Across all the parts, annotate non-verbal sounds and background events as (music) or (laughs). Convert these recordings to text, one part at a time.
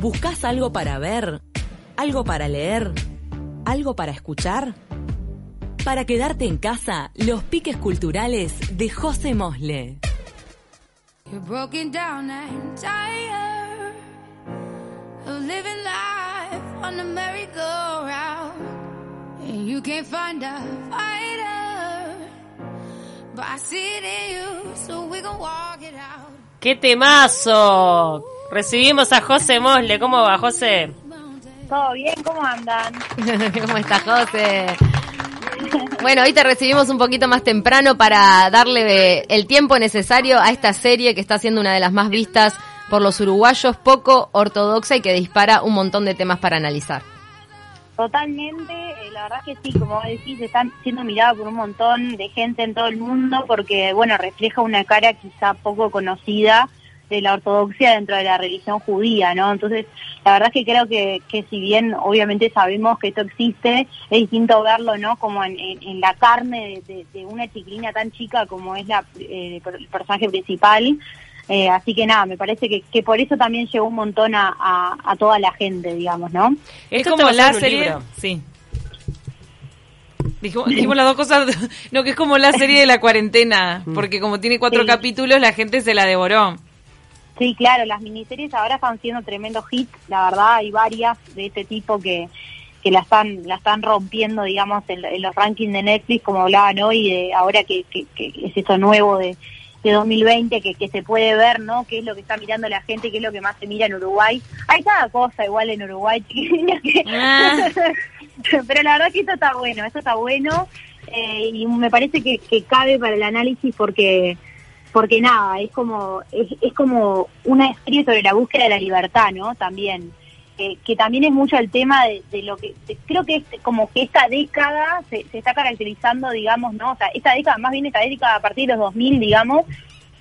¿Buscas algo para ver? ¿Algo para leer? ¿Algo para escuchar? Para quedarte en casa, los piques culturales de José Mosle. You're broken down and tired of living life on the merry-go-round. And you can't find a fighter, but I see it in you, so we gon' walk it out. ¡Qué temazo! Recibimos a José Mosle. ¿Cómo va, José? ¿Todo bien? ¿Cómo andan? (laughs) ¿Cómo estás, José? Bueno, hoy te recibimos un poquito más temprano para darle el tiempo necesario a esta serie que está siendo una de las más vistas por los uruguayos, poco ortodoxa y que dispara un montón de temas para analizar. Totalmente, eh, la verdad que sí, como decís, están siendo mirados por un montón de gente en todo el mundo porque, bueno, refleja una cara quizá poco conocida de la ortodoxia dentro de la religión judía, ¿no? Entonces, la verdad es que creo que, que si bien obviamente sabemos que esto existe, es distinto verlo, ¿no? Como en, en- la carne de una chiquilina tan chica como es la, eh, el personaje principal. Eh, así que nada, me parece que, que por eso también llegó un montón a, a- a toda la gente, digamos, ¿no? Es Esto como la serie. libro. Sí. Dijimos, dijimos las dos cosas. (laughs) No, que es como la serie de la cuarentena. Porque como tiene cuatro Sí. capítulos, la gente se la devoró. Sí, claro, las miniseries ahora están siendo tremendo hits, la verdad, hay varias de este tipo que, que la están la están rompiendo, digamos, en, en los rankings de Netflix, como hablaban hoy, de ahora que, que, que es eso nuevo de, de 2020, que, que se puede ver, ¿no? ¿Qué es lo que está mirando la gente? ¿Qué es lo que más se mira en Uruguay? Hay cada cosa igual en Uruguay, (laughs) chiquilina, que... Ah. (laughs) pero la verdad que esto está bueno, esto está bueno, eh, y me parece que, que cabe para el análisis porque porque nada, es como, es, es como una serie sobre la búsqueda de la libertad, ¿no? También, eh, que también es mucho el tema de, lo que, creo que es como que esta década se, se está caracterizando, digamos, ¿no? O sea, esta década, más bien esta década a partir de los 2000, digamos,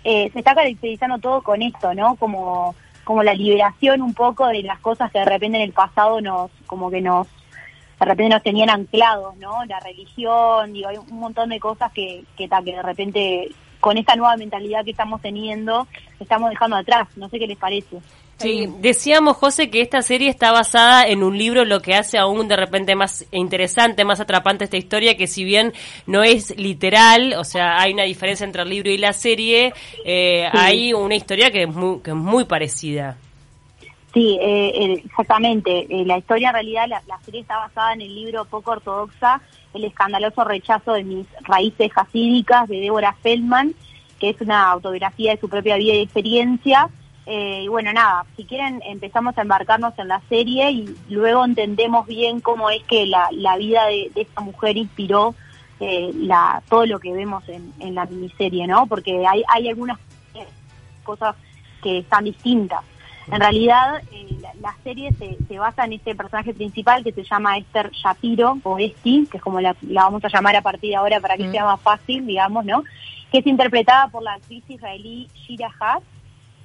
eh, se está caracterizando todo con esto, ¿no? Como, como la liberación un poco de las cosas que de repente en el pasado nos, como que nos, de repente nos tenían anclados, ¿no? La religión, digo, hay un montón de cosas que, que de repente con esta nueva mentalidad que estamos teniendo, estamos dejando atrás. No sé qué les parece. Sí, decíamos, José, que esta serie está basada en un libro, lo que hace aún de repente más interesante, más atrapante esta historia, que si bien no es literal, o sea, hay una diferencia entre el libro y la serie, eh, Sí. hay una historia que es muy, que es muy parecida. Sí, eh, exactamente. Eh, la historia en realidad, la, la serie está basada en el libro poco ortodoxa, El escandaloso rechazo de mis raíces hasídicas de Débora Feldman, que es una autobiografía de su propia vida y experiencia. Eh, y bueno, nada, si quieren empezamos a embarcarnos en la serie y luego entendemos bien cómo es que la, la vida de, de esta mujer inspiró eh, la, todo lo que vemos en, en la miniserie, ¿no? Porque hay, hay algunas cosas que están distintas. En realidad, eh, la, la serie se, se basa en este personaje principal que se llama Esther Shapiro, o Esti, que es como la, la vamos a llamar a partir de ahora para que Mm. sea más fácil, digamos, ¿no? Que es interpretada por la actriz israelí Shira Haas.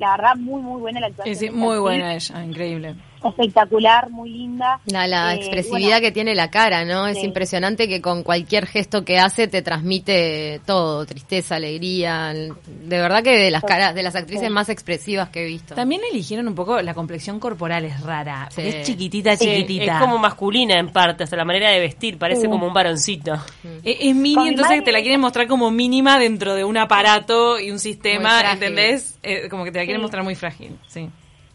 La verdad, muy, muy buena la actuación. Es de esta muy buena ella, increíble. Espectacular, muy linda. La, la Eh, expresividad bueno, que tiene la cara, ¿no? Es Sí. impresionante que con cualquier gesto que hace te transmite todo, tristeza, alegría. De verdad que de las caras, de las actrices Sí. más expresivas que he visto. También eligieron un poco la complexión corporal, es rara. Sí. Es chiquitita, Sí, chiquitita. es como masculina en parte, hasta la manera de vestir, parece Sí. como un varoncito. Es, es mini, Con mi entonces madre- te la quieren mostrar como mínima dentro de un aparato y un sistema. ¿entendés? Eh, como que te la quieren Sí. mostrar muy frágil, sí.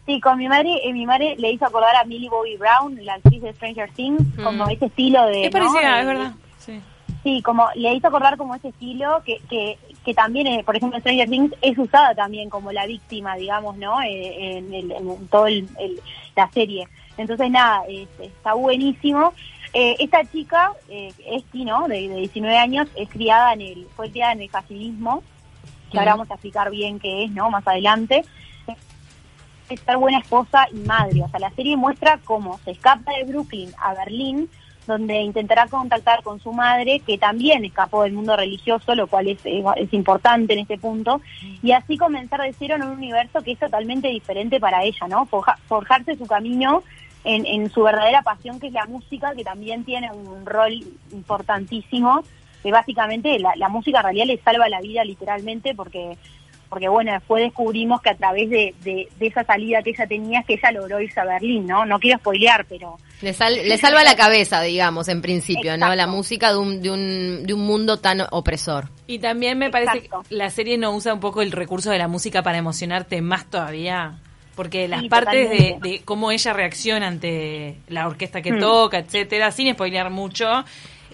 Sí, con mi madre, eh, mi madre le hizo acordar a Millie Bobby Brown, la actriz de Stranger Things, Mm. como ese estilo de... Es parecida, es verdad. Sí. Sí, como le hizo acordar como ese estilo que, que, que también, eh, por ejemplo, Stranger Things es usada también como la víctima, digamos, ¿no? Eh, en, el- en todo el, el- la serie. Entonces, nada, es- está buenísimo. Eh, esta chica, eh, Esti, ¿no? De, de 19 años, es criada en el, fue criada en el hasidismo, que ahora Ujú. vamos a explicar bien qué es, ¿no? Más adelante. Es ser buena esposa y madre. O sea, la serie muestra cómo se escapa de Brooklyn a Berlín, donde intentará contactar con su madre, que también escapó del mundo religioso, lo cual es, es, importante en este punto, y así comenzar de cero en un universo que es totalmente diferente para ella, ¿no? Forja- forjarse su camino en, en su verdadera pasión, que es la música, que también tiene un rol importantísimo, que básicamente la, la música realidad le salva la vida literalmente, porque porque bueno, después descubrimos que a través de, de, de esa salida que ella tenía es que ella logró irse a Berlín, ¿no? No quiero spoilear, pero... Le, sal- le salva la cabeza, digamos, en principio, ¿no? La música de un, de un, de un mundo tan opresor. Y también me parece Exacto. que la serie no usa un poco el recurso de la música para emocionarte más todavía. Porque las Sí, partes de, de cómo ella reacciona ante la orquesta que Mm. toca, etcétera, sin spoilear mucho,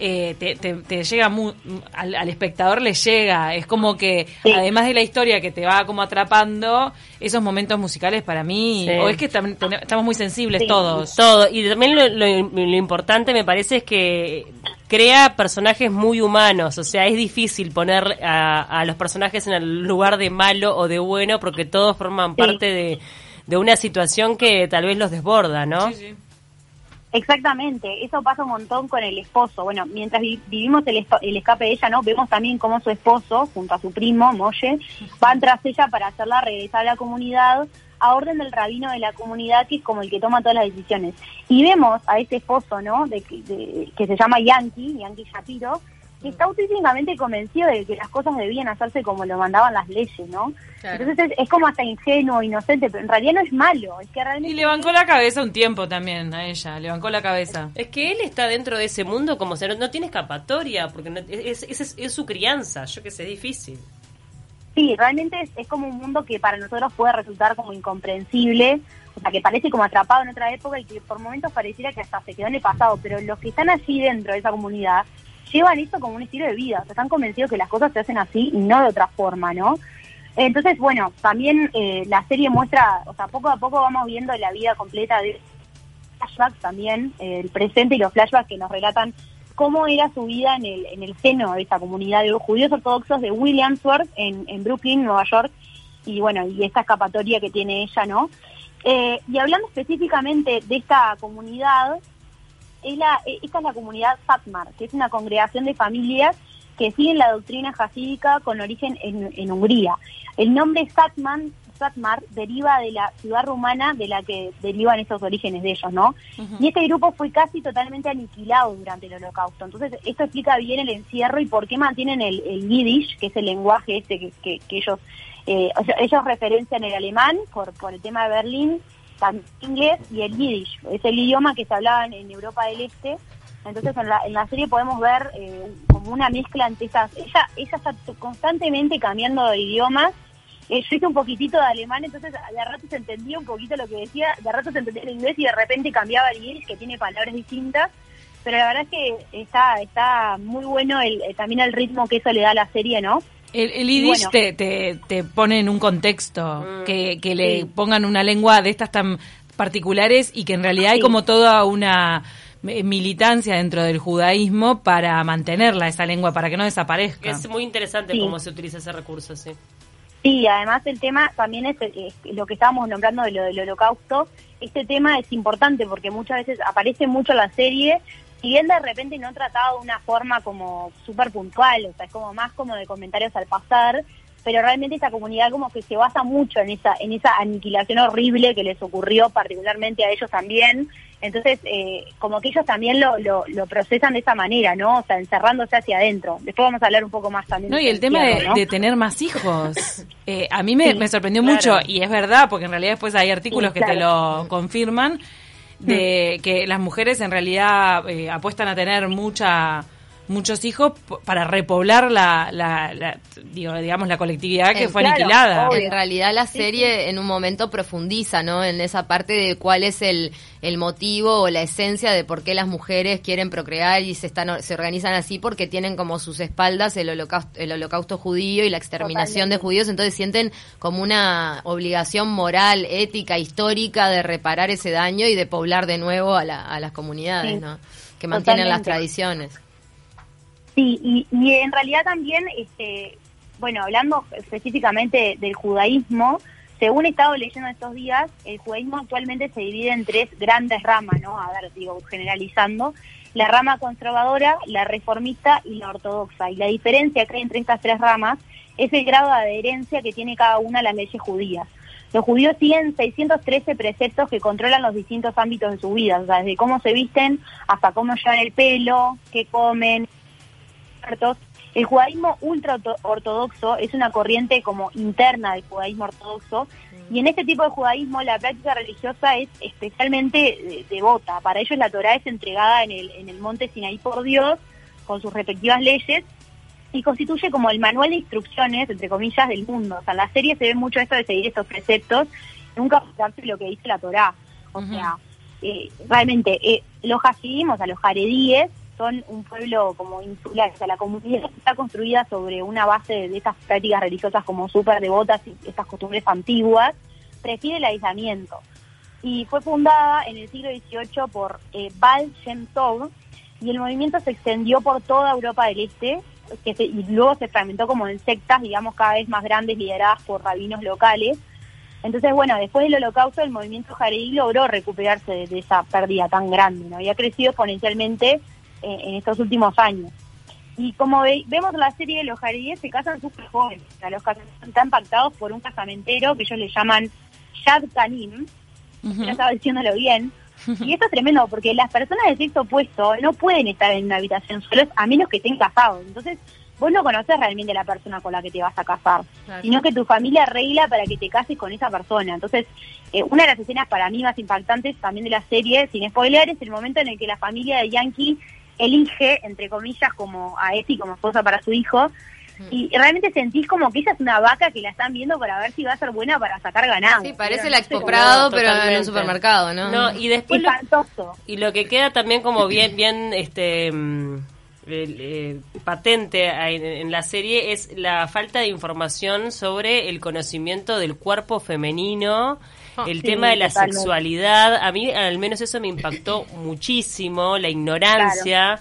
eh, te, te- te llega mu- al, al espectador le llega. Es como que, Sí. además de la historia que te va como atrapando, esos momentos musicales para mí, Sí. o es que estamos muy sensibles Sí. todos. Todo. Y también lo, lo- lo importante me parece es que crea personajes muy humanos. O sea, es difícil poner a, a los personajes en el lugar de malo o de bueno porque todos forman Sí. parte de, de una situación que tal vez los desborda, ¿no? Sí, sí. Exactamente, eso pasa un montón con el esposo. Bueno, mientras vi- vivimos el, escape de ella, ¿no? Vemos también cómo su esposo, junto a su primo, Molle, van tras ella para hacerla regresar a la comunidad a orden del rabino de la comunidad, que es como el que toma todas las decisiones. Y vemos a ese esposo, ¿no? De, de- que se llama Yankee, Yankee Shapiro, que está auténticamente convencido de que las cosas debían hacerse como lo mandaban las leyes, ¿no? Claro. Entonces es, es como hasta ingenuo, inocente, pero en realidad no es malo, es que realmente... Y le bancó la cabeza un tiempo también a ella, le bancó la cabeza. Es que él está dentro de ese mundo como si no, no tiene escapatoria, porque no- es, es- es- es su crianza, yo que sé, es difícil. Sí, realmente es, es como un mundo que para nosotros puede resultar como incomprensible, o sea, que parece como atrapado en otra época y que por momentos pareciera que hasta se quedó en el pasado, pero los que están allí dentro de esa comunidad llevan esto como un estilo de vida, o están convencidos que las cosas se hacen así y no de otra forma, ¿no? Entonces, bueno, también eh, la serie muestra, o sea, poco a poco vamos viendo la vida completa de flashbacks también, eh, el presente y los flashbacks que nos relatan cómo era su vida en el, en el seno de esta comunidad de judíos ortodoxos de Williamsburg, en, en Brooklyn, Nueva York, y bueno, y esta escapatoria que tiene ella, ¿no? Eh, y hablando específicamente de esta comunidad, es la, eh, esta es la comunidad Satmar, que es una congregación de familias que siguen la doctrina jasídica con origen en, en Hungría. El nombre Satman, Satmar deriva de la ciudad rumana de la que derivan esos orígenes de ellos, ¿no? Y este grupo fue casi totalmente aniquilado durante el holocausto. Entonces, esto explica bien el encierro y por qué mantienen el, el yiddish, que es el lenguaje este que, que- que ellos, eh, o sea, ellos referencian el alemán por, por el tema de Berlín, también inglés y el yiddish. Es el idioma que se hablaba en, Europa del Este. Entonces, en la, en la serie podemos ver eh, como una mezcla entre esas... Ella, ella está constantemente cambiando de idiomas eh, yo hice un poquitito de alemán, entonces de rato se entendía un poquito lo que decía, de rato se entendía el inglés y de repente cambiaba el yiddish, que tiene palabras distintas, pero la verdad que está está muy bueno el, eh, también el ritmo que eso le da a la serie, ¿no? El, el Bueno. te, te, te pone en un contexto, Mm. que, que le Sí. pongan una lengua de estas tan particulares y que en realidad hay como toda una eh, militancia dentro del judaísmo para mantenerla esa lengua, para que no desaparezca. Es muy interesante Sí. cómo se utiliza ese recurso, sí. Sí, además el tema también es, eh, lo que estábamos nombrando de lo del holocausto. Este tema es importante porque muchas veces aparece mucho en la serie, si bien de repente no tratado de una forma como súper puntual, o sea, es como más como de comentarios al pasar, pero realmente esta comunidad como que se basa mucho en esa en esa aniquilación horrible que les ocurrió particularmente a ellos también. Entonces, eh, como que ellos también lo, lo, lo procesan de esa manera, ¿no? O sea, encerrándose hacia adentro. Después vamos a hablar un poco más también. No, y el tema de, de tener más hijos. (laughs) Eh, a mí me, Sí, me sorprendió claro. mucho, y es verdad, porque en realidad después hay artículos Sí, que te lo confirman, de que las mujeres en realidad eh, apuestan a tener mucha muchos hijos para repoblar la, la, la- digo, digamos la colectividad que Eh, fue claro, aniquilada. obvio. En realidad la serie en un momento profundiza, ¿no? En esa parte de cuál es el, el motivo o la esencia de por qué las mujeres quieren procrear y se están se organizan así porque tienen como sus espaldas el holocausto, el holocausto judío y la exterminación de judíos, entonces sienten como una obligación moral, ética, histórica de reparar ese daño y de poblar de nuevo a, la- a las comunidades, Sí, ¿no? Que mantienen las tradiciones. Sí, y, y en realidad también, este, bueno, hablando específicamente del judaísmo, según he estado leyendo estos días, el judaísmo actualmente se divide en tres grandes ramas, ¿no? A ver, digo, generalizando. La rama conservadora, la reformista y la ortodoxa. Y la diferencia que hay entre estas tres ramas es el grado de adherencia que tiene cada una a las leyes judías. Los judíos siguen 613 preceptos que controlan los distintos ámbitos de su vida, o sea, desde cómo se visten hasta cómo llevan el pelo, qué comen, muertos. El judaísmo ultra orto- ortodoxo es una corriente como interna del judaísmo ortodoxo y en este tipo de judaísmo la práctica religiosa es especialmente eh, devota. Para ellos la Torá es entregada en el, en el monte Sinaí por Dios con sus respectivas leyes y constituye como el manual de instrucciones, entre comillas, del mundo. O sea, en la serie se ve mucho esto de seguir estos preceptos, nunca olvidarse lo que dice la Torá. O sea, eh, realmente, eh, los hasidim, o sea, los jaredíes, son un pueblo como insular. O sea, la comunidad está construida sobre una base de, estas prácticas religiosas como súper devotas y estas costumbres antiguas, prefiere el aislamiento. Y fue fundada en el siglo XVIII por eh, Tov, y el movimiento se extendió por toda Europa del Este que se- y luego se fragmentó como en sectas, digamos, cada vez más grandes lideradas por rabinos locales. Entonces, bueno, después del holocausto el movimiento jaredí logró recuperarse de, de esa pérdida tan grande, ¿no? Había crecido exponencialmente eh, en estos últimos años. Y como ve- vemos en la serie, los jaredíes se casan súper jóvenes. O sea, los casamentos están pactados por un casamentero que ellos le llaman Shad Kanim, no estaba diciéndolo bien. Y esto es tremendo porque las personas de sexo opuesto no pueden estar en una habitación solos a menos que estén casados. Entonces, vos no conoces realmente la persona con la que te vas a casar, Claro. sino que tu familia arregla para que te cases con esa persona. Entonces, eh, una de las escenas para mí más impactantes también de la serie, sin spoiler, es el momento en el que la familia de Yankee elige, entre comillas, como a Effie como esposa para su hijo. Y realmente sentís como que ella es una vaca que la están viendo para ver si va a ser buena para sacar ganado. Sí, parece Pero la Expo Prado, pero en un supermercado, ¿no? No, y después lo, y lo que queda también como bien bien este mm, el, eh, patente en, en la serie es la falta de información sobre el conocimiento del cuerpo femenino, el sí, tema de la totalmente. sexualidad. A mí al menos eso me impactó muchísimo, la ignorancia.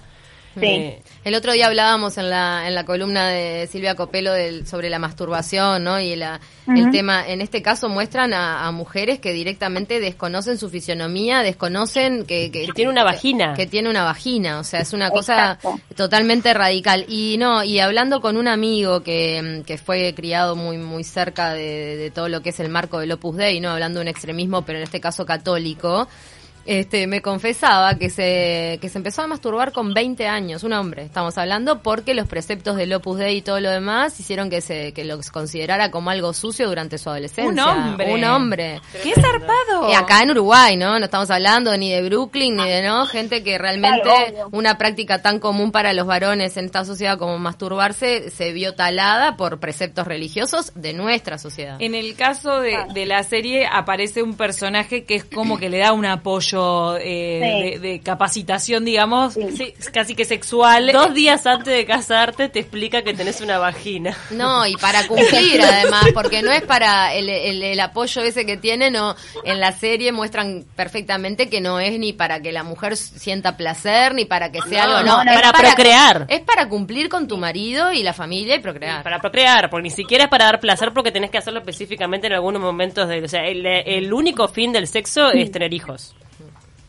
Sí. El otro día hablábamos en la, en la columna de Silvia Copelo del, sobre la masturbación, ¿no? Y la, el tema, en este caso muestran a, a mujeres que directamente desconocen su fisionomía, desconocen que, que, Que tiene una vagina. Que, tiene una vagina, o sea, es una cosa Exacto. totalmente radical. Y no, y hablando con un amigo que, que fue criado muy, muy cerca de, de todo lo que es el marco del Opus Dei, ¿no? Hablando de un extremismo, pero en este caso católico, este, me confesaba que se, que se empezó a masturbar con 20 años, un hombre, estamos hablando, porque los preceptos del Opus Dei y todo lo demás hicieron que se, que lo considerara como algo sucio durante su adolescencia. Un hombre. Un hombre. ¡Qué zarpado! Y acá en Uruguay, ¿no? No estamos hablando ni de Brooklyn ni de no, gente que realmente Claro, una práctica tan común para los varones en esta sociedad como masturbarse se vio talada por preceptos religiosos de nuestra sociedad. En el caso de, de la serie aparece un personaje que es como que le da un apoyo eh, Sí. de, de capacitación, digamos, Sí. sí, casi que sexual. Dos días antes de casarte te explica que tenés una vagina. No, y para (laughs) cumplir además, porque no es para el, el- el apoyo ese que tienen, o en la serie muestran perfectamente que no es ni para que la mujer sienta placer, ni para que sea No, algo, no, no, es para procrear. Es para cumplir con tu marido y la familia y procrear. Para procrear, porque ni siquiera es para dar placer porque tenés que hacerlo específicamente en algunos momentos de... O sea, el, el único fin del sexo es tener hijos.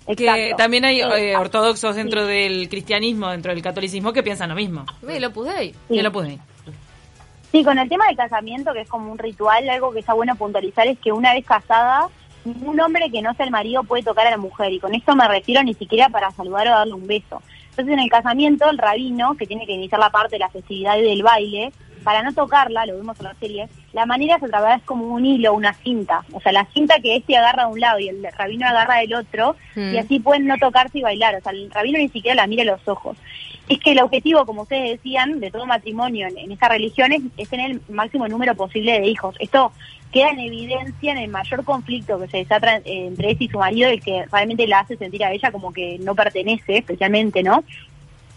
Que Exacto. también hay eh, ortodoxos dentro del cristianismo, dentro del catolicismo, que piensan lo mismo. Ve, lo Opus Dei. Sí. Yo lo pude. Sí, con el tema del casamiento, que es como un ritual, algo que está bueno puntualizar es que una vez casada, ningún hombre que no sea el marido puede tocar a la mujer. Y con esto me refiero ni siquiera para saludar o darle un beso. Entonces, en el casamiento, el rabino, que tiene que iniciar la parte de la festividad y del baile, para no tocarla, lo vimos en la serie, la manera es a través como un hilo, una cinta. O sea, la cinta que este agarra de un lado y el rabino agarra del otro, Mm. y así pueden no tocarse y bailar. O sea, el rabino ni siquiera la mira a los ojos. Es que el objetivo, como ustedes decían, de todo matrimonio en, en esta religión es, es tener el máximo número posible de hijos. Esto queda en evidencia en el mayor conflicto que se desata entre ella y su marido, el que realmente la hace sentir a ella como que no pertenece, especialmente, ¿no?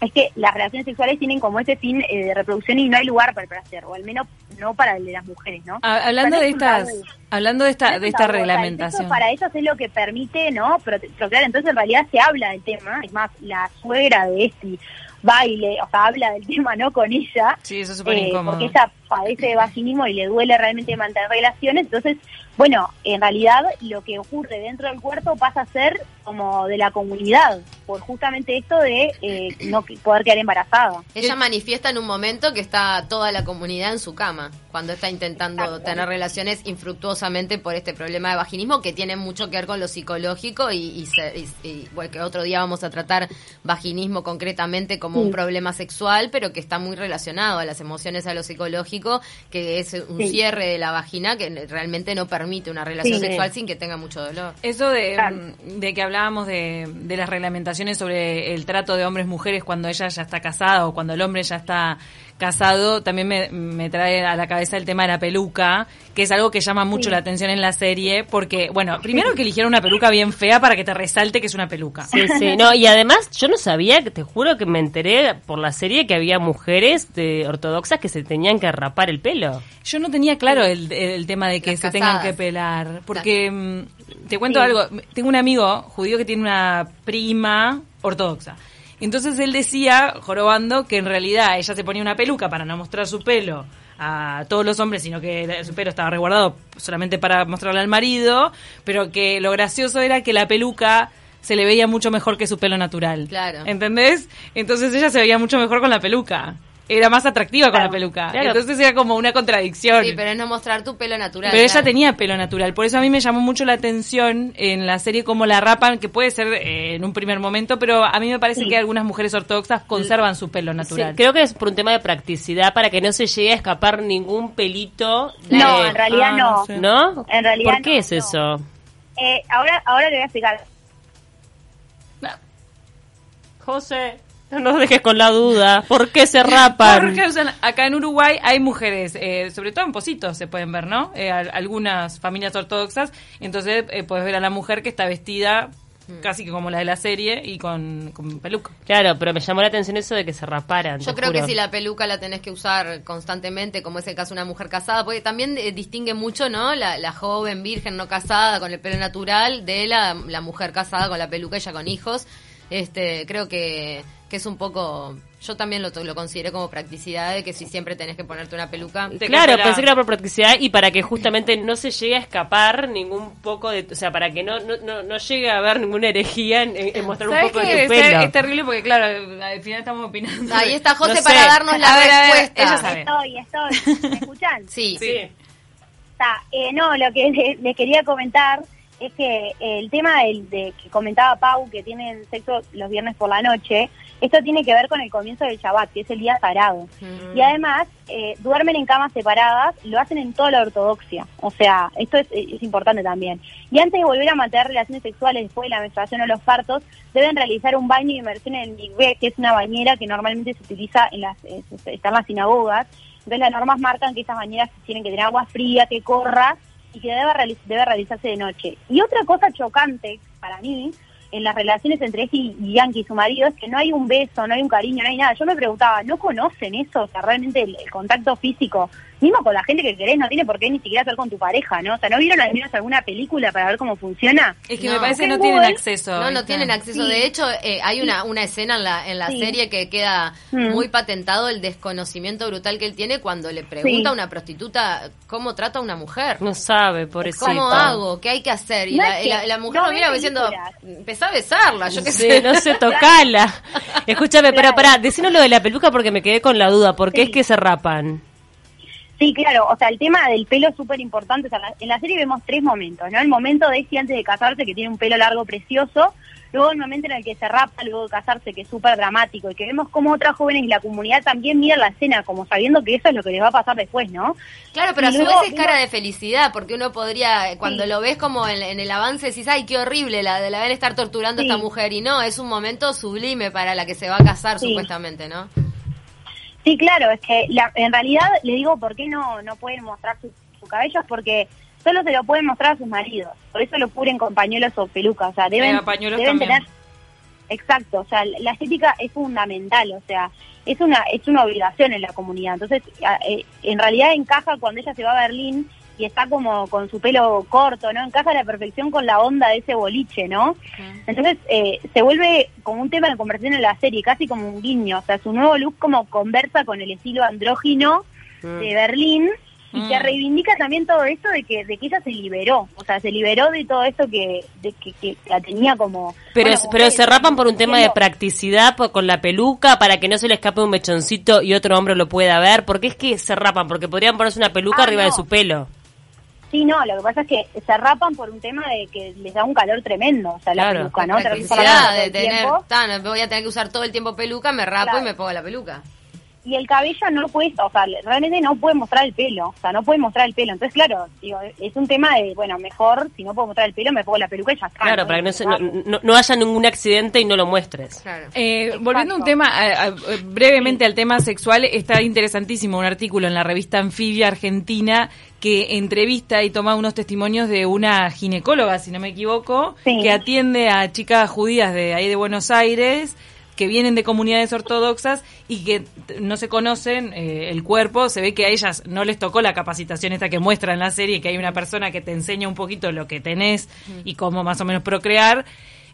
Es que las relaciones sexuales tienen como ese fin eh, de reproducción y no hay lugar para el placer, o al menos no para el de las mujeres, ¿no? Ah, hablando de estas, tabú. hablando de esta, es de esta reglamentación. para ellos es lo que permite, ¿no? Pro- procrear. Entonces, en realidad se habla del tema. Es más, la suegra de este baile, o sea, habla del (laughs) tema, ¿no? Con ella. Sí, eso es súper eh, incómodo. porque ella padece de vaginismo y le duele realmente mantener relaciones, entonces, bueno, en realidad lo que ocurre dentro del cuerpo pasa a ser como de la comunidad, por justamente esto de eh, no poder quedar embarazada. Ella manifiesta en un momento que está toda la comunidad en su cama, cuando está intentando tener relaciones infructuosamente por este problema de vaginismo que tiene mucho que ver con lo psicológico y, y se- y- y, bueno, que otro día vamos a tratar vaginismo concretamente como un problema sexual, pero que está muy relacionado a las emociones, a lo psicológico, que es un Sí. cierre de la vagina que realmente no permite una relación Sí. sexual sin que tenga mucho dolor. Eso de, Claro. mm, de que hablábamos de, de las reglamentaciones sobre el trato de hombres-mujeres cuando ella ya está casada o cuando el hombre ya está casado, también me, me trae a la cabeza el tema de la peluca, que es algo que llama mucho Sí. la atención en la serie, porque, bueno, primero que eligieron una peluca bien fea para que te resalte que es una peluca. Sí, sí. No, y además yo no sabía, te juro que me enteré por la serie que había mujeres de ortodoxas que se tenían que rapar el pelo. Yo no tenía claro el, el tema de que Las se tengan que pelar, porque mm, te cuento Sí. algo, tengo un amigo judío que tiene una prima ortodoxa. Entonces él decía, jorobando, que en realidad ella se ponía una peluca para no mostrar su pelo a todos los hombres, sino que su pelo estaba resguardado solamente para mostrarle al marido, pero que lo gracioso era que la peluca se le veía mucho mejor que su pelo natural. Claro. ¿Entendés? Entonces ella se veía mucho mejor con la peluca. Era más atractiva con la peluca. Claro. Entonces era como una contradicción. Sí, pero es no mostrar tu pelo natural. Pero ella tenía pelo natural, por eso a mí me llamó mucho la atención en la serie cómo la rapan, que puede ser eh, en un primer momento, pero a mí me parece Sí. que algunas mujeres ortodoxas conservan su pelo Sí, natural. creo que es por un tema de practicidad para que no se llegue a escapar ningún pelito. de- No, en realidad Ah, no. no sé. ¿No? En realidad ¿Por qué no, es no. eso? Eh, ahora, ahora le voy a explicar. José, (laughs) no nos dejes con la duda. ¿Por qué se rapan? Porque, o sea, acá en Uruguay hay mujeres, eh, sobre todo en Positos se pueden ver, ¿no? Eh, al- algunas familias ortodoxas, entonces eh, puedes ver a la mujer que está vestida Mm. casi que como la de la serie y con, con peluca. Claro, pero me llamó la atención eso de que se raparan. Yo creo que si la peluca la tenés que usar constantemente, como es el caso de una mujer casada, porque también eh, distingue mucho, ¿no? La, la joven virgen no casada con el pelo natural de la, la mujer casada con la peluca y ya con hijos. Este, creo que, que es un poco, yo también lo, to- lo consideré como practicidad de que si siempre tenés que ponerte una peluca. Te Claro, capela- pensé que era por practicidad y para que justamente no se llegue a escapar ningún poco de... O sea, para que no, no, no, no llegue a haber ninguna herejía en, en mostrar un ¿Sabes poco qué? de Es, tu pelo. es terrible porque, claro, al final estamos opinando. Ahí está José No para sé. darnos la A ver, a ver, respuesta. ella sabe. Estoy, estoy. ¿Me escuchan? Sí, Sí. Está, eh, no, lo que le, le quería comentar es que eh, el tema del, de que comentaba Pau, que tienen sexo los viernes por la noche, esto tiene que ver con el comienzo del Shabbat, que es el día sagrado. Y además, eh, duermen en camas separadas, lo hacen en toda la ortodoxia. O sea, esto es, es importante también. Y antes de volver a mantener relaciones sexuales después de la menstruación o los partos, deben realizar un baño de inmersión en el mikveh, que es una bañera que normalmente se utiliza en las, eh, se- está en las sinagogas. Entonces las normas marcan que esas bañeras tienen que tener agua fría, que corra y que debe, debe realizarse de noche. Y otra cosa chocante para mí en las relaciones entre ella y y Yankee, su marido, es que no hay un beso, no hay un cariño, no hay nada. Yo me preguntaba, ¿no conocen eso? O sea, realmente el contacto físico, mismo con la gente que querés, no tiene por qué ni siquiera ser con tu pareja, ¿no? O sea, ¿no vieron al menos alguna película para ver cómo funciona? Es que No. me parece que no En tienen Google- acceso. No, no tienen acceso. Sí. De hecho, eh, hay una, una escena en la, en la Sí. serie que queda Mm. muy patentado el desconocimiento brutal que él tiene cuando le pregunta Sí. a una prostituta cómo trata a una mujer. No sabe, pobrecito. ¿Cómo hago? ¿Qué hay que hacer? Y No la, mujer no lo mira diciendo, empezá a besarla, yo qué Sí, sé. no se (laughs) tocala. (laughs) Escúchame, pero Claro. pará, decinos lo de la peluca porque me quedé con la duda. ¿Por qué Sí. es que se rapan? Sí, claro, o sea, el tema del pelo es súper importante. O sea, en la serie vemos tres momentos, ¿no? El momento de este antes de casarse, que tiene un pelo largo precioso. Luego el momento en el que se rapa luego de casarse, que es súper dramático. Y que vemos cómo otras jóvenes y la comunidad también miran la escena, como sabiendo que eso es lo que les va a pasar después, ¿no? Claro, pero a su luego vez es cara de felicidad, porque uno podría, cuando Sí. lo ves como en, en el avance, decís, ay, qué horrible la de la ver estar torturando a esta mujer. Y no, es un momento sublime para la que se va a casar, Sí. supuestamente, ¿no? Sí, claro, es que la- en realidad le digo por qué no, no pueden mostrar su, su cabello, es porque solo se lo pueden mostrar a sus maridos. Por eso lo cubren con pañuelos o pelucas. O sea, deben, Eh, pañuelos deben tener. Exacto, o sea, la estética es fundamental, o sea, es una es una obligación en la comunidad. Entonces, eh, en realidad encaja cuando ella se va a Berlín y está como con su pelo corto, ¿no? Encaja a la perfección con la onda de ese boliche, ¿no? Entonces, eh, se vuelve como un tema de conversación en la serie, casi como un guiño. O sea, su nuevo look como conversa con el estilo andrógino Mm. de Berlín y que Mm. reivindica también todo esto de que de que ella se liberó, o sea, se liberó de todo esto que de que, que la tenía como Pero, bueno, como pero se rapan por un tema de practicidad por- con la peluca para que no se le escape un mechoncito y otro hombre lo pueda ver. ¿Por qué es que se rapan? Porque podrían ponerse una peluca Ah, arriba de su pelo. Sí, no, lo que pasa es que se rapan por un tema de que les da un calor tremendo, o sea, la Claro. peluca, ¿no? La de tener, tiempo. ta, no voy a tener que usar todo el tiempo peluca, me rapo Claro. y me pongo la peluca. Y el cabello no puede, o sea, realmente no puede mostrar el pelo, o sea, no puede mostrar el pelo. Entonces, claro, digo, es un tema de, bueno, mejor si no puedo mostrar el pelo, me pongo la peluca y ya está. Claro, para que no, se- no, no- no haya ningún accidente y no lo muestres. Claro. Eh, volviendo a un tema, a- a- brevemente al tema sexual, está interesantísimo un artículo en la revista Anfibia Argentina que entrevista y toma unos testimonios de una ginecóloga, si no me equivoco, Sí. que atiende a chicas judías de ahí de Buenos Aires que vienen de comunidades ortodoxas y que no se conocen eh, el cuerpo, se ve que a ellas no les tocó la capacitación esta que muestra en la serie, que hay una persona que te enseña un poquito lo que tenés y cómo más o menos procrear,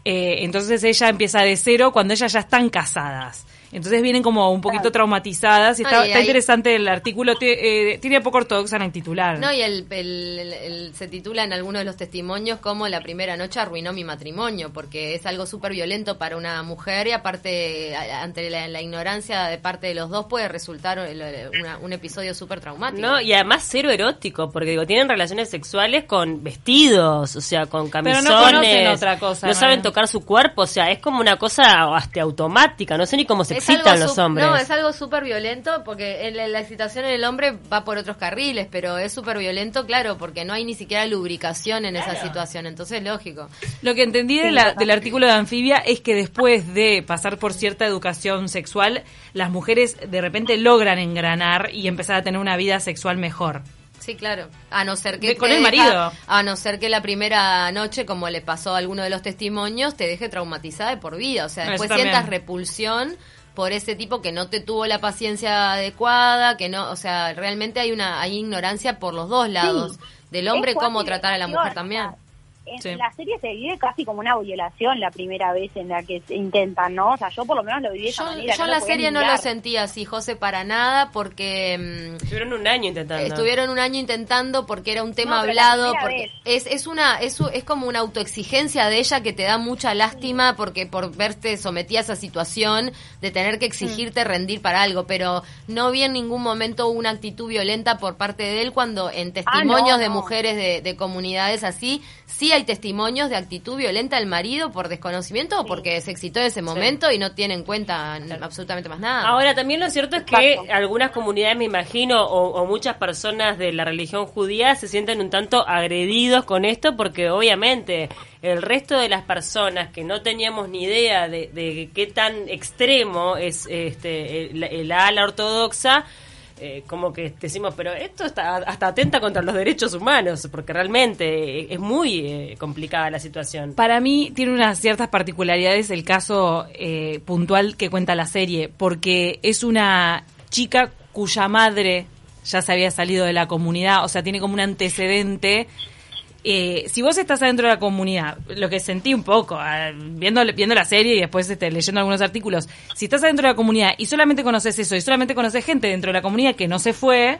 eh, entonces ella empieza de cero cuando ellas ya están casadas. Entonces vienen como un poquito traumatizadas y está, Ay, está ahí- interesante el artículo. Ti- eh, tiene poco ortodoxa en el titular. No, y el, el- el- el- se titula en algunos de los testimonios como la primera noche arruinó mi matrimonio, porque es algo súper violento para una mujer y aparte, ante la, la ignorancia de parte de los dos, puede resultar el- una- un episodio súper traumático. No, y además cero erótico, porque digo, tienen relaciones sexuales con vestidos, o sea, con Pero camisones. no conocen otra cosa, No ¿no? saben tocar su cuerpo, o sea, es como una cosa hasta automática, no sé ni cómo se excitan los hombres. No, es algo súper violento porque en la, excitación en el hombre va por otros carriles, pero es súper violento, claro, porque no hay ni siquiera lubricación en esa situación, entonces lógico. Lo que entendí de la- del artículo de Anfibia es que después de pasar por cierta educación sexual, las mujeres de repente logran engranar y empezar a tener una vida sexual mejor. Sí, claro. A no ser que De- con el marido. a no ser que la primera noche, como le pasó a alguno de los testimonios, te deje traumatizada de por vida. O sea, después sientas repulsión por ese tipo que no te tuvo la paciencia adecuada, que no, o sea, realmente hay una hay ignorancia por los dos lados. Del hombre cómo tratar a la mujer también. En Sí. la serie se vive casi como una violación la primera vez en la que se intentan, ¿no? O sea, yo por lo menos lo viví de esa Yo, manera. yo en la serie no lo sentía así, José, para nada, porque mm, Estuvieron un año intentando. Estuvieron un año intentando porque era un tema No, hablado, porque es, es una es, es como una autoexigencia de ella que te da mucha lástima porque por verte sometida a esa situación de tener que exigirte rendir para algo, pero no vi en ningún momento una actitud violenta por parte de él cuando en testimonios Ah, no, de no. mujeres de, de comunidades así, sí hay testimonios de actitud violenta del marido por desconocimiento o porque se excitó en ese momento y no tiene en cuenta absolutamente más nada. Ahora, también lo cierto es que Exacto. algunas comunidades, me imagino, o, o muchas personas de la religión judía se sienten un tanto agredidos con esto porque obviamente el resto de las personas que no teníamos ni idea de, de qué tan extremo es este el, el ala ortodoxa, eh, como que decimos, pero esto está hasta atenta contra los derechos humanos, porque realmente es muy eh, complicada la situación. Para mí tiene unas ciertas particularidades el caso eh, puntual que cuenta la serie, porque es una chica cuya madre ya se había salido de la comunidad, o sea, tiene como un antecedente. Eh, si vos estás adentro de la comunidad, lo que sentí un poco, ah, viendo, viendo la serie y después este, leyendo algunos artículos, si estás adentro de la comunidad y solamente conoces eso y solamente conoces gente dentro de la comunidad que no se fue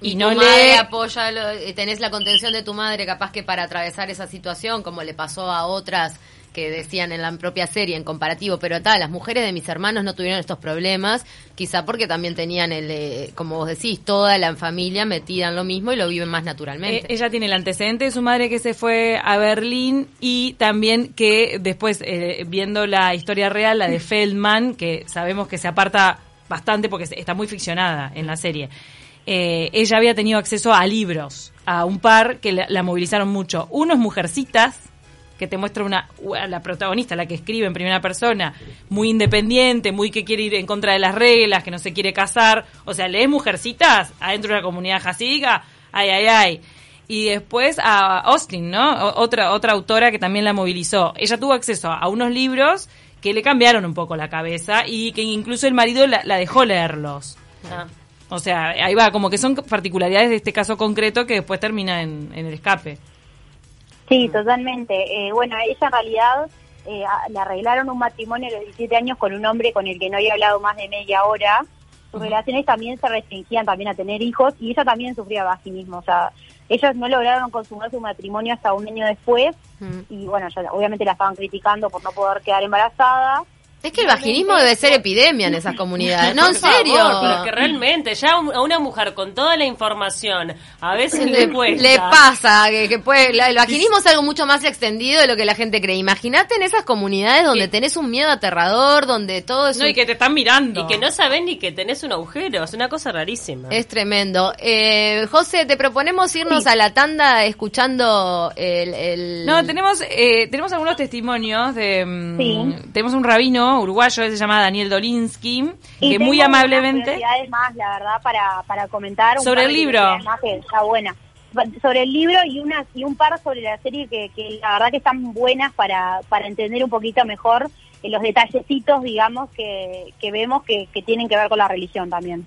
y, y, no tu madre le apoya, y tenés la contención de tu madre capaz que para atravesar esa situación, como le pasó a otras que decían en la propia serie en comparativo, pero tal, las mujeres de mis hermanos no tuvieron estos problemas, quizá porque también tenían el, eh, como vos decís, toda la familia metida en lo mismo y lo viven más naturalmente. Eh, ella tiene el antecedente de su madre que se fue a Berlín y también que después, eh, viendo la historia real, la de Feldman, que sabemos que se aparta bastante porque está muy ficcionada en la serie, eh, ella había tenido acceso a libros, a un par que la, la movilizaron mucho. Uno es Mujercitas, que te muestra una la protagonista, la que escribe en primera persona, muy independiente, muy que quiere ir en contra de las reglas, que no se quiere casar. O sea, lees Mujercitas adentro de la comunidad jasídica, ay, ay, ay. Y después a Austin, ¿no? O- otra, otra autora que también la movilizó. Ella tuvo acceso a unos libros que le cambiaron un poco la cabeza y que incluso el marido la, la dejó leerlos. Ah. O sea, ahí va, como que son particularidades de este caso concreto que después termina en, en el escape. Sí, totalmente. Eh, bueno, ella en realidad eh, le arreglaron un matrimonio a los 17 años con un hombre con el que no había hablado más de media hora. Sus relaciones también se restringían también a tener hijos y ella también sufría vaginismo, o sea, ellos no lograron consumar su matrimonio hasta un año después y bueno, ya, obviamente la estaban criticando por no poder quedar embarazada. Es que el vaginismo debe ser epidemia en esas comunidades. No, en Por favor, serio. pero que realmente, ya a una mujer con toda la información, a veces le, le, cuesta. le pasa que, que puede, la- el vaginismo es algo mucho más extendido de lo que la gente cree. Imagínate en esas comunidades donde tenés un miedo aterrador, donde todo es No, un- y que te están mirando. Y que no sabés ni que tenés un agujero, es una cosa rarísima. Es tremendo. Eh, José, te proponemos irnos a la tanda escuchando el... el- No, tenemos eh, tenemos algunos testimonios de... mm, Sí. Tenemos un rabino uruguayo, él se llama Daniel Dolinsky, Y que muy unas amablemente... curiosidades más, la verdad, para, para comentar. un Sobre el libro. curiosidades Más que está buena. Sobre el libro y una y un par sobre la serie que, que la verdad que están buenas para, para entender un poquito mejor eh, los detallecitos, digamos, que, que vemos que, que tienen que ver con la religión también.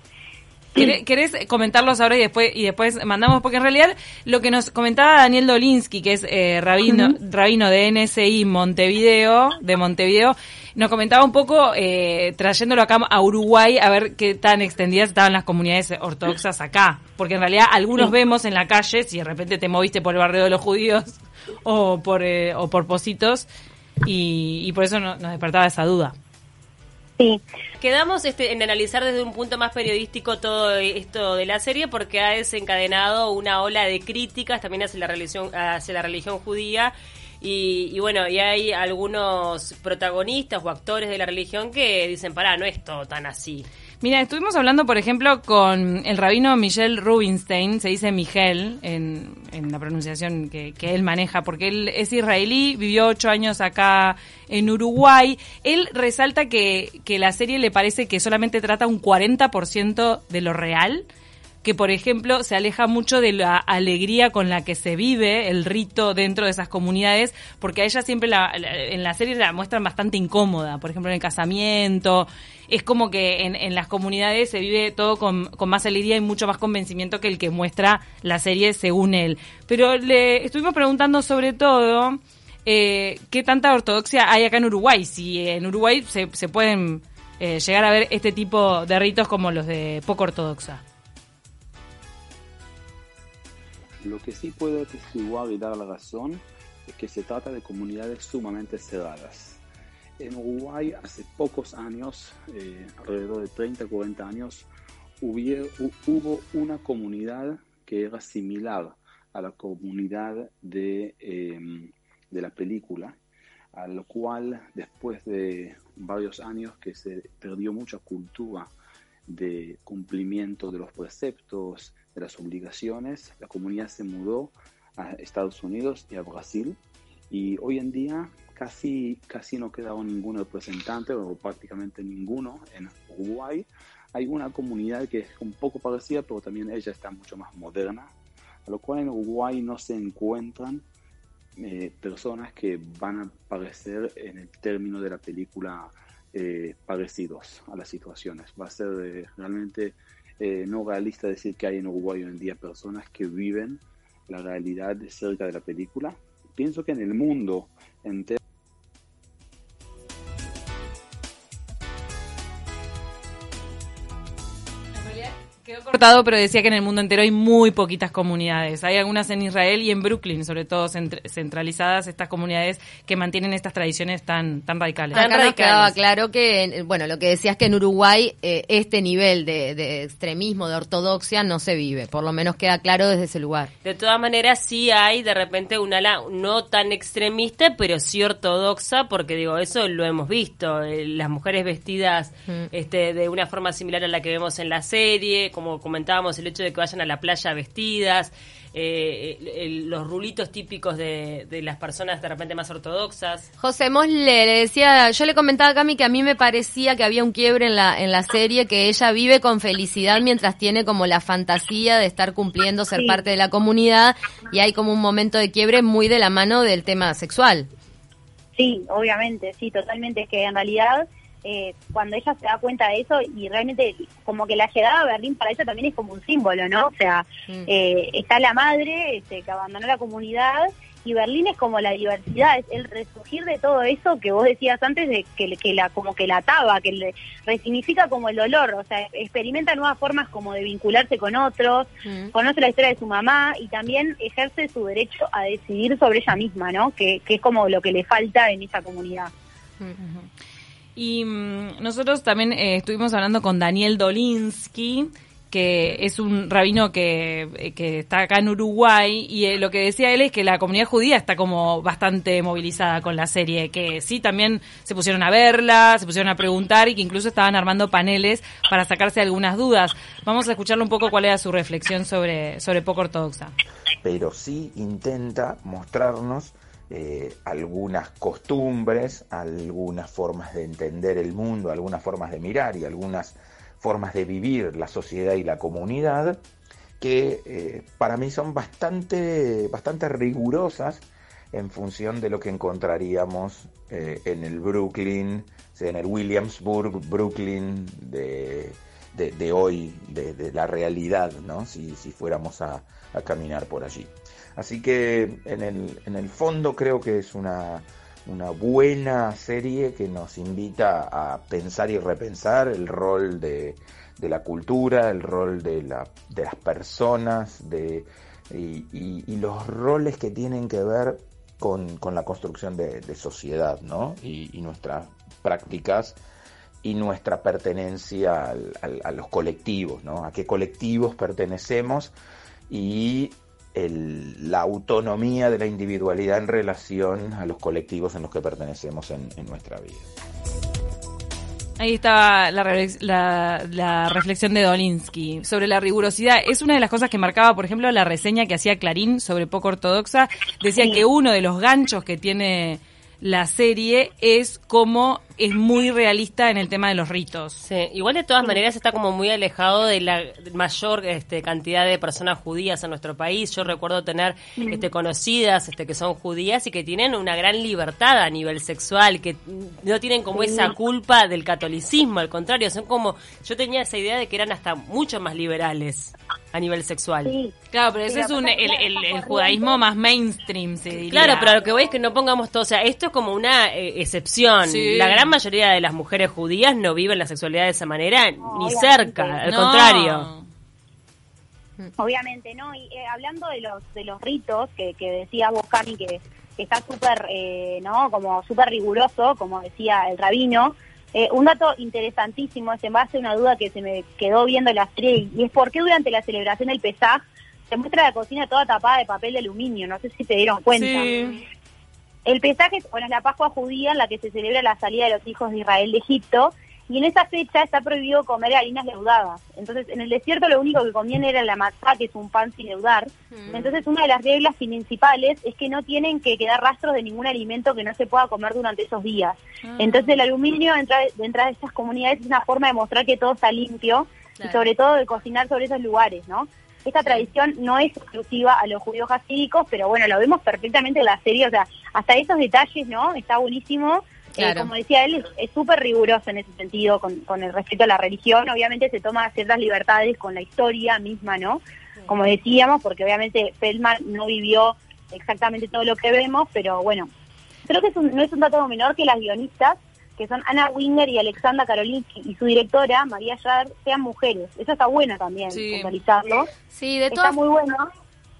¿Querés, comentarlos ahora y después y después mandamos? Porque en realidad lo que nos comentaba Daniel Dolinsky, que es eh, rabino, rabino de NSI Montevideo, de Montevideo, nos comentaba un poco eh, trayéndolo acá a Uruguay a ver qué tan extendidas estaban las comunidades ortodoxas acá. Porque en realidad algunos vemos en la calle, si de repente te moviste por el barrio de los judíos (laughs) o por, eh, o por Positos, y, y por eso no- nos despertaba esa duda. Sí, Quedamos este, en analizar desde un punto más periodístico todo esto de la serie porque ha desencadenado una ola de críticas también hacia la religión, hacia la religión judía y, y bueno, y hay algunos protagonistas o actores de la religión que dicen, pará, no es todo tan así. Mira, estuvimos hablando, por ejemplo, con el rabino Michel Rubinstein, se dice Miguel en, en la pronunciación que, que él maneja, porque él es israelí, vivió ocho años acá en Uruguay. Él resalta que, que la serie le parece que solamente trata un 40% de lo real, que por ejemplo se aleja mucho de la alegría con la que se vive el rito dentro de esas comunidades, porque a ella siempre la- en la serie la muestran bastante incómoda, por ejemplo en el casamiento, es como que en, en las comunidades se vive todo con, con más alegría y mucho más convencimiento que el que muestra la serie según él. Pero le estuvimos preguntando sobre todo eh, qué tanta ortodoxia hay acá en Uruguay, si en Uruguay se, se pueden eh, llegar a ver este tipo de ritos como los de poco ortodoxa. Lo que sí puedo atestiguar y dar la razón es que se trata de comunidades sumamente cerradas. En Uruguay hace pocos años, eh, alrededor de 30, 40 años, hubie- hu- hubo una comunidad que era similar a la comunidad de, eh, de la película, a lo cual después de varios años que se perdió mucha cultura de cumplimiento de los preceptos, de las obligaciones, la comunidad se mudó a Estados Unidos y a Brasil y hoy en día casi, casi no queda ningún representante o prácticamente ninguno en Uruguay. Hay una comunidad que es un poco parecida, pero también ella está mucho más moderna, a lo cual en Uruguay no se encuentran eh, personas que van a parecer en el término de la película eh, parecidos a las situaciones. Va a ser eh, realmente eh, no realista decir que hay en Uruguay hoy en día personas que viven la realidad cerca de la película. Pienso que en el mundo entero Pero decía que en el mundo entero hay muy poquitas comunidades. Hay algunas en Israel y en Brooklyn, sobre todo centr- centralizadas, estas comunidades que mantienen estas tradiciones tan, tan radicales. Acá nos quedaba claro que, en- bueno, lo que decías que en Uruguay eh, este nivel de, de extremismo, de ortodoxia, no se vive. Por lo menos queda claro desde ese lugar. De todas maneras, sí hay de repente una ala no tan extremista, pero sí ortodoxa, porque digo, eso lo hemos visto. eh, las mujeres vestidas Mm. este, de una forma similar a la que vemos en la serie, como comentábamos, el hecho de que vayan a la playa vestidas, eh, el- el- los rulitos típicos de, de las personas de repente más ortodoxas. José Mosle le decía, yo le comentaba a Cami que a mí me parecía que había un quiebre en la, en la serie, que ella vive con felicidad mientras tiene como la fantasía de estar cumpliendo, ser Sí. parte de la comunidad, y hay como un momento de quiebre muy de la mano del tema sexual. Sí, obviamente, sí, totalmente. Es que en realidad, eh, cuando ella se da cuenta de eso, y realmente como que la llegada a Berlín para ella también es como un símbolo, ¿no? O sea, Mm. eh, está la madre este, que abandonó la comunidad y Berlín es como la diversidad, es el resurgir de todo eso que vos decías antes de que, que la como que la ataba, que le resignifica como el dolor, o sea, experimenta nuevas formas como de vincularse con otros, Mm. conoce la historia de su mamá y también ejerce su derecho a decidir sobre ella misma, ¿no? Que, que es como lo que le falta en esa comunidad. Y mm, nosotros también eh, estuvimos hablando con Daniel Dolinsky, que es un rabino que, eh, que está acá en Uruguay, y eh, lo que decía él es que la comunidad judía está como bastante movilizada con la serie, que sí, también se pusieron a verla, se pusieron a preguntar y que incluso estaban armando paneles para sacarse algunas dudas. Vamos a escucharle un poco cuál era su reflexión sobre, sobre poco ortodoxa. pero sí intenta mostrarnos eh, algunas costumbres, algunas formas de entender el mundo, algunas formas de mirar y algunas formas de vivir la sociedad y la comunidad que eh, para mí son bastante, bastante rigurosas en función de lo que encontraríamos eh, en el Brooklyn, en el Williamsburg, Brooklyn de, de, hoy, de, la realidad, ¿no? Si, fuéramos a caminar por allí. Así que en el, en el fondo creo que es una, una buena serie que nos invita a pensar y repensar el rol de, de la cultura, el rol de, la, de las personas de, y, los roles que tienen que ver con, con la construcción de, sociedad ¿no? y, nuestras prácticas y nuestra pertenencia al- a los colectivos, ¿no? a qué colectivos pertenecemos y el- la autonomía de la individualidad en relación a los colectivos en los que pertenecemos en, en nuestra vida. Ahí estaba la, re- la- la reflexión de Dolinsky sobre la rigurosidad. Es una de las cosas que marcaba, por ejemplo, la reseña que hacía Clarín sobre poco ortodoxa. Decía que uno de los ganchos que tiene la serie es cómo es muy realista en el tema de los ritos. Sí, igual de todas maneras está como muy alejado de la mayor este, cantidad de personas judías en nuestro país. Yo recuerdo tener este, conocidas este, que son judías y que tienen una gran libertad a nivel sexual, que no tienen como esa culpa del catolicismo, al contrario, son como, yo tenía esa idea de que eran hasta mucho más liberales a nivel sexual. Sí. Claro, pero ese Pero es un, el, judaísmo más mainstream, se diría. Claro, pero lo que voy es que no pongamos todo, o sea, esto es como una eh, excepción. Sí. La gran mayoría de las mujeres judías no viven la sexualidad de esa manera, ni cerca, al No. contrario. Obviamente, ¿no? Y eh, hablando de los de los ritos que, que decía vos, Cami, que, que está súper, eh, ¿no? Como súper riguroso, como decía el rabino. eh, un dato interesantísimo es en base a una duda que se me quedó viendo la serie y es por qué durante la celebración del Pesaj se muestra la cocina toda tapada de papel de aluminio. No sé si se dieron cuenta. Sí. El Pesaj es, bueno, es la Pascua judía en la que se celebra la salida de los hijos de Israel de Egipto y en esa fecha está prohibido comer harinas leudadas. Entonces, en el desierto lo único que comían era la matzá, que es un pan sin leudar. Entonces, una de las reglas principales es que no tienen que quedar rastros de ningún alimento que no se pueda comer durante esos días. Entonces, el aluminio dentro de, dentro de estas comunidades es una forma de mostrar que todo está limpio y sobre todo de cocinar sobre esos lugares, ¿no? Esta tradición no es exclusiva a los judíos hasídicos, pero bueno, lo vemos perfectamente en la serie, o sea, hasta esos detalles, ¿no? Está buenísimo. Eh, Claro. como decía él, es- súper riguroso en ese sentido con, con el respeto a la religión. Obviamente se toma ciertas libertades con la historia misma, ¿no? Como decíamos, porque obviamente Feldman no vivió exactamente todo lo que vemos, pero bueno, creo que es un- no es un dato menor que las guionistas, que son Ana Winger y Alexandra Karolinsky, y su directora, María Yar, sean mujeres. Eso está bueno también, Sí. Sí, de Está todas muy bueno.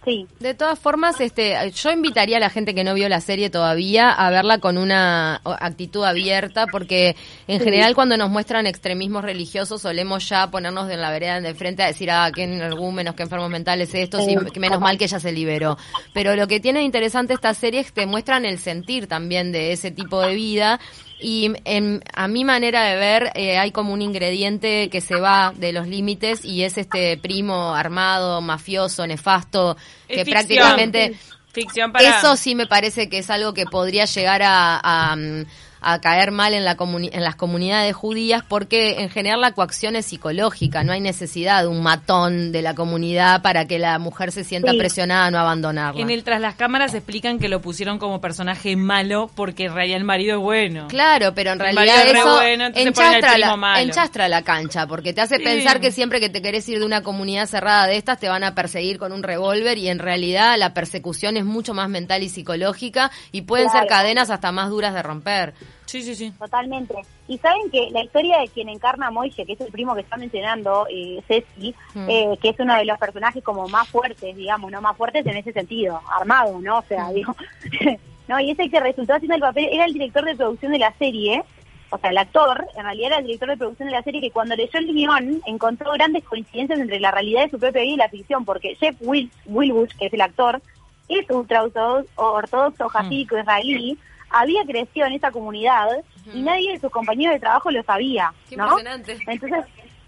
Sí. De todas formas, este, yo invitaría a la gente que no vio la serie todavía a verla con una actitud abierta, porque en general cuando nos muestran extremismos religiosos solemos ya ponernos en la vereda de frente a decir, ah, qué energúmenos, qué enfermos mentales estos, y que menos mal que ella se liberó. Pero lo que tiene de interesante esta serie es que te muestran el sentir también de ese tipo de vida y en, a mi manera de ver eh, hay como un ingrediente que se va de los límites y es este primo armado, mafioso, nefasto, Es que ficción. prácticamente Ficción para... eso sí me parece que es algo que podría llegar a, a, mm, a caer mal en, la comuni- en las comunidades judías porque en general la coacción es psicológica, no hay necesidad de un matón de la comunidad para que la mujer se sienta Sí. presionada a no abandonarla. En el tras las cámaras explican que lo pusieron como personaje malo porque en realidad el marido es bueno. Claro, pero en realidad es eso bueno, enchastra, la, malo. enchastra la cancha, porque te hace Sí. pensar que siempre que te querés ir de una comunidad cerrada de estas te van a perseguir con un revólver y en realidad la persecución es mucho más mental y psicológica y pueden ser cadenas hasta más duras de romper. Sí, sí, sí. Totalmente. Y saben que la historia de quien encarna a Moishe, que es el primo que está mencionando, eh, Ceci, Mm. eh, que es uno de los personajes como más fuertes, digamos, no más fuertes en ese sentido, armado, ¿no? O sea, digo, (laughs) no, y ese que resultó haciendo el papel era el director de producción de la serie, o sea, el actor, en realidad era el director de producción de la serie que cuando leyó el guion encontró grandes coincidencias entre la realidad de su propia vida y la ficción, porque Jeff Will, Wilbush, que es el actor, es ultra ortodoxo, ortodoxo jasídico israelí, había crecido en esa comunidad y nadie de sus compañeros de trabajo lo sabía, Qué ¿no? impresionante. Entonces,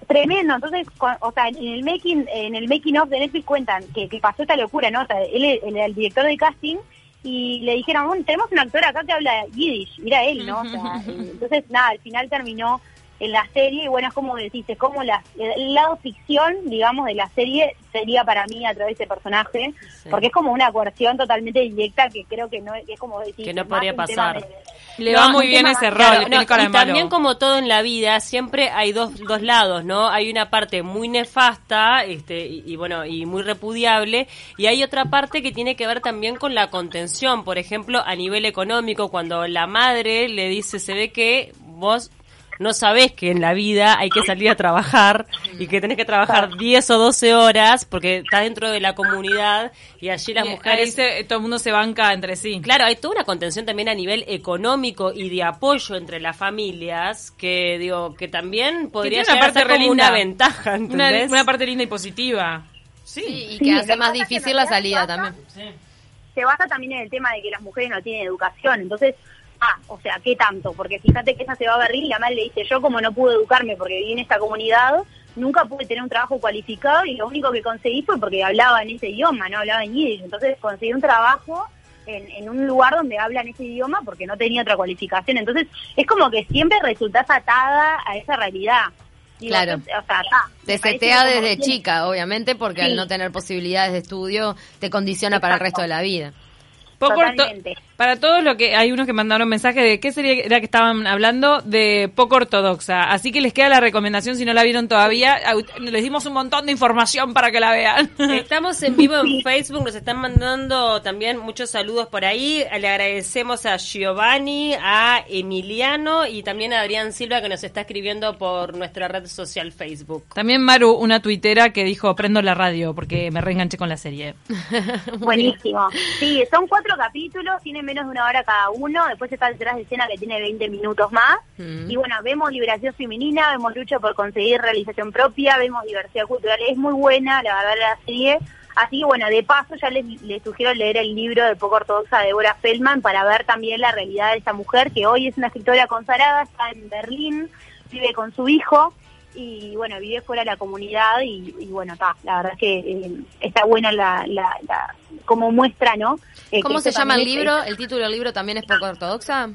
tremendo. Entonces, o sea, en el making en el making of de Netflix cuentan que, que pasó esta locura, ¿no? O sea, él, era el director de casting y le dijeron, "Bueno, tenemos un actor acá que habla yiddish, mira él, ¿no? O sea, eh, entonces, nada, al final terminó en la serie y bueno, es como decís, es como la, el lado ficción, digamos, de la serie sería para mí a través de ese personaje, porque es como una coerción totalmente directa que creo que no es, como decir, Que no podría pasar. Le No, va muy bien ese rol, Claro, no, y también malo. como todo en la vida, siempre hay dos, dos lados, ¿no? Hay una parte muy nefasta, este, y, y bueno, y muy repudiable, y hay otra parte que tiene que ver también con la contención, por ejemplo, a nivel económico, cuando la madre le dice, se ve que vos no sabés que en la vida hay que salir a trabajar y que tenés que trabajar 10 o 12 horas porque estás dentro de la comunidad y allí las Y ahí mujeres se- todo el mundo se banca entre sí. Claro, hay toda una contención también a nivel económico y de apoyo entre las familias que digo que también podría una a parte ser como linda. una ventaja, Una, parte linda y positiva. Sí. Sí, y que hace más difícil la salida pasa- también. se basa también en el tema de que las mujeres no tienen educación. Entonces, ah, o sea, ¿qué tanto? Porque fíjate que ella se va a Berlín y la madre le dice, yo como no pude educarme porque viví en esta comunidad, nunca pude tener un trabajo cualificado y lo único que conseguí fue porque hablaba en ese idioma, no hablaba en yiddish. Entonces conseguí un trabajo en, en un lugar donde hablan ese idioma porque no tenía otra cualificación. Entonces, es como que siempre resultás atada a esa realidad. Claro. o sea, ah, Te setea desde chica, obviamente, porque al no tener posibilidades de estudio te condiciona para el resto de la vida. Poco orto-. Para todos lo que hay unos que mandaron mensaje de qué sería era que estaban hablando de poco ortodoxa, así que les queda la recomendación si no la vieron todavía, les dimos un montón de información para que la vean. (laughs) Estamos en vivo en Facebook, nos están mandando también muchos saludos por ahí. Le agradecemos a Giovanni, a Emiliano y también a Adrián Silva que nos está escribiendo por nuestra red social Facebook. También Maru, una tuitera que dijo prendo la radio porque me reenganché con la serie. (laughs) Buenísimo. Sí, son cuatro capítulos, tienen menos de una hora cada uno. Después está detrás de escena que tiene 20 minutos más. Mm. Y bueno, vemos liberación femenina, vemos lucha por conseguir realización propia, vemos diversidad cultural. Es muy buena, la verdad, la serie. Así que bueno, de paso ya les, les sugiero leer el libro de poco ortodoxa de Deborah Feldman para ver también la realidad de esta mujer que hoy es una escritora consagrada, está en Berlín, vive con su hijo y bueno, vive fuera de la comunidad y, y bueno, está, la verdad es que eh, está buena la, la, la- como muestra, ¿no? Eh, ¿Cómo se llama el es- libro? ¿El título del libro también es poco ortodoxa?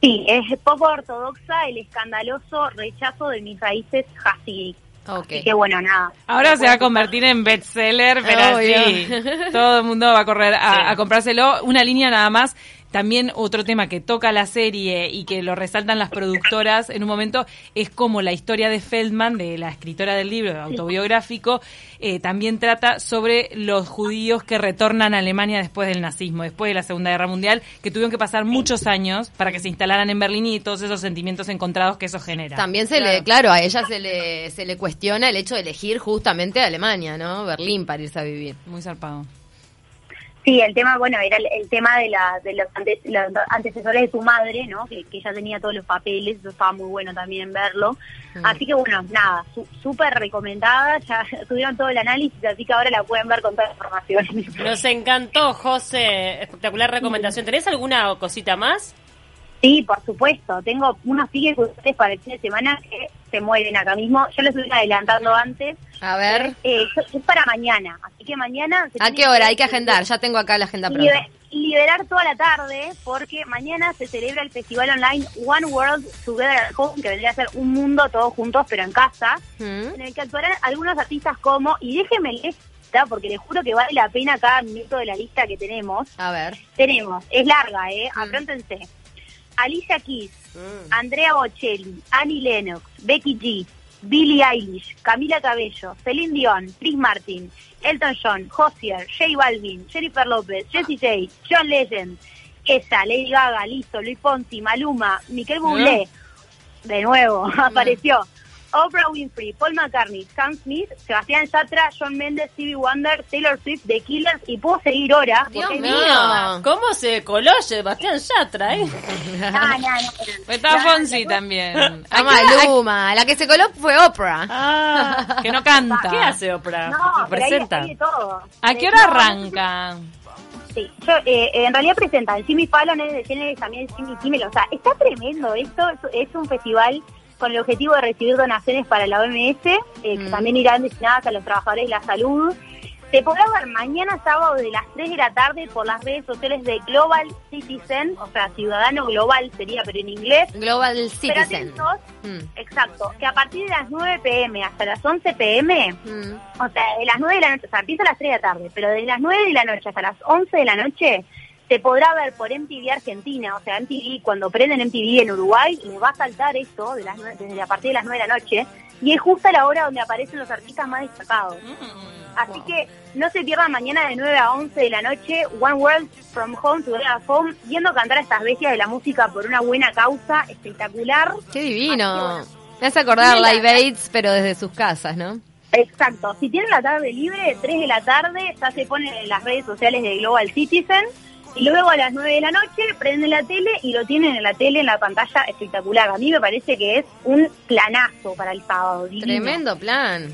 Sí, es poco ortodoxa el escandaloso rechazo de mis raíces Hasidí. Ok. Así que bueno, nada. Ahora se va a convertir en bestseller, pero Obvio. sí, todo el mundo va a correr a, Sí. a comprárselo. Una línea nada más. También otro tema que toca la serie y que lo resaltan las productoras en un momento es como la historia de Feldman, de la escritora del libro autobiográfico, eh, también trata sobre los judíos que retornan a Alemania después del nazismo, después de la Segunda Guerra Mundial, que tuvieron que pasar muchos años para que se instalaran en Berlín y todos esos sentimientos encontrados que eso genera. También se le, claro, a ella se le, se le cuestiona el hecho de elegir justamente Alemania, ¿no? Berlín para irse a vivir. Muy zarpado. Sí, el tema, bueno, era el, el tema de, la, de los, ante- los antecesores de tu madre, ¿no? Que, que ella tenía todos los papeles, eso estaba muy bueno también verlo. Así que bueno, nada, su- súper recomendada, ya (laughs) tuvieron todo el análisis, así que ahora la pueden ver con toda la información. (laughs) Nos encantó, José. Espectacular recomendación. ¿Tenés alguna cosita más? Sí, por supuesto. Tengo unos ustedes para el fin de semana que se mueren acá mismo. Yo les estoy adelantando antes. A ver. Eh, es para mañana, así que mañana... se ¿A qué hora? Hay que agendar. Ya tengo acá la agenda pronta. Libe- liberar toda la tarde porque mañana se celebra el festival online One World Together at Home, que vendría a ser un mundo todos juntos pero en casa, Mm. en el que actuarán algunos artistas como, y déjenme leer porque les juro que vale la pena cada minuto de la lista que tenemos. A ver. Tenemos, es larga, ¿eh? Mm. Apróntense. Alicia Keys, Andrea Bocelli, Annie Lennox, Becky G, Billie Eilish, Camila Cabello, Celine Dion, Chris Martin, Elton John, Hozier, J Balvin, Jennifer López, Jessie J, John Legend, esa, Lady Gaga, Listo, Luis Fonsi, Maluma, Miquel Bublé, de nuevo, (laughs) apareció. Oprah Winfrey, Paul McCartney, Sam Smith, Sebastián Yatra, John Mendes, Stevie Wonder, Taylor Swift, The Killers y puedo seguir horas. Dios mío. ¿Cómo se coló Sebastián Yatra, eh? (laughs) No, no, no. Está No, Fonsi no, también. A ¿A qué hora- Maluma. La que se coló fue Oprah. Ah, que no canta. ¿Qué hace Oprah? No, ¿Presenta? todo. ¿A qué Eh, hora arranca? Sí, yo, eh, en realidad presentan Jimmy Fallon es de también Jimmy Kimmel, o sea, está tremendo esto, es, es un festival con el objetivo de recibir donaciones para la OMS, eh, que Mm. también irán destinadas a los trabajadores de la salud. Se podrá ver mañana sábado de las 3 de la tarde por las redes sociales de Global Citizen, o sea, Ciudadano Global sería, pero en inglés. Global Citizen. atentos, Mm. exacto, que a partir de las 9 pm hasta las 11 pm Mm. o sea, de las 9 de la noche, o sea, empieza a las 3 de la tarde, pero de las 9 de la noche hasta las 11 de la noche se podrá ver por MTV Argentina, o sea, MTV, cuando prenden MTV en Uruguay, les va a saltar esto de las nueve- desde a partir de las 9 de la noche, y es justo la hora donde aparecen los artistas más destacados. Así que no se pierdan mañana de 9 a 11 de la noche, One World From Home to at Home, viendo cantar a estas bestias de la música por una buena causa, espectacular. Qué divino. Me hace acordar. Live Aids, pero desde sus casas, ¿no? Exacto. Si tienen la tarde libre, 3 de la tarde, ya se ponen en las redes sociales de Global Citizen. Y luego a las 9 de la noche prenden la tele y lo tienen en la tele, en la pantalla espectacular. A mí me parece que es un planazo para el sábado. divino. Tremendo plan.